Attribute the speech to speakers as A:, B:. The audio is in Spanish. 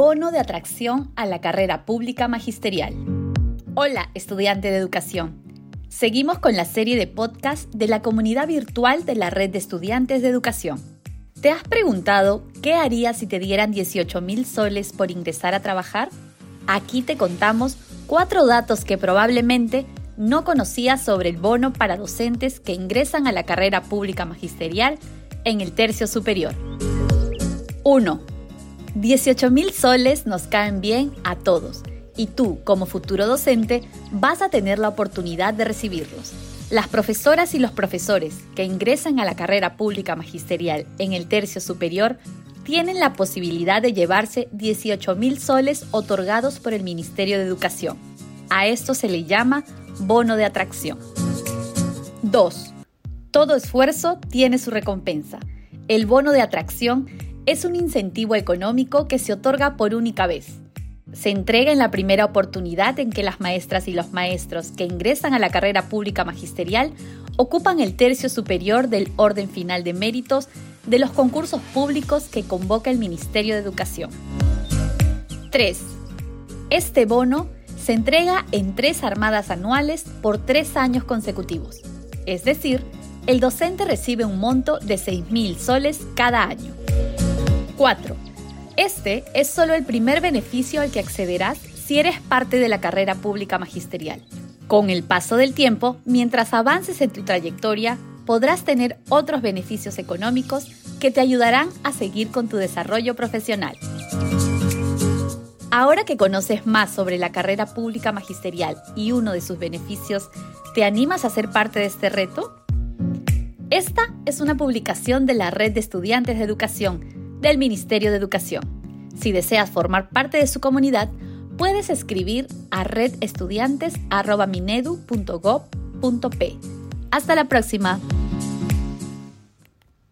A: Bono de atracción a la carrera pública magisterial. Hola, estudiante de educación. Seguimos con la serie de podcast de la comunidad virtual de la Red de Estudiantes de Educación. ¿Te has preguntado qué harías si te dieran 18 mil soles por ingresar a trabajar? Aquí te contamos cuatro datos que probablemente no conocías sobre el bono para docentes que ingresan a la carrera pública magisterial en el tercio superior. 1. 18 mil soles nos caen bien a todos y tú, como futuro docente, vas a tener la oportunidad de recibirlos. Las profesoras y los profesores que ingresan a la carrera pública magisterial en el tercio superior tienen la posibilidad de llevarse 18 mil soles otorgados por el Ministerio de Educación. A esto se le llama bono de atracción. 2. Todo esfuerzo tiene su recompensa. El bono de atracción es un incentivo económico que se otorga por única vez. Se entrega en la primera oportunidad en que las maestras y los maestros que ingresan a la carrera pública magisterial ocupan el tercio superior del orden final de méritos de los concursos públicos que convoca el Ministerio de Educación. 3. Este bono se entrega en tres armadas anuales por tres años consecutivos. Es decir, el docente recibe un monto de 6.000 soles cada año. 4. Este es solo el primer beneficio al que accederás si eres parte de la carrera pública magisterial. Con el paso del tiempo, mientras avances en tu trayectoria, podrás tener otros beneficios económicos que te ayudarán a seguir con tu desarrollo profesional. Ahora que conoces más sobre la carrera pública magisterial y uno de sus beneficios, ¿te animas a ser parte de este reto? Esta es una publicación de la Red de Estudiantes de Educación del Ministerio de Educación. Si deseas formar parte de su comunidad, puedes escribir a redestudiantes.minedu.gov.p. Hasta la próxima.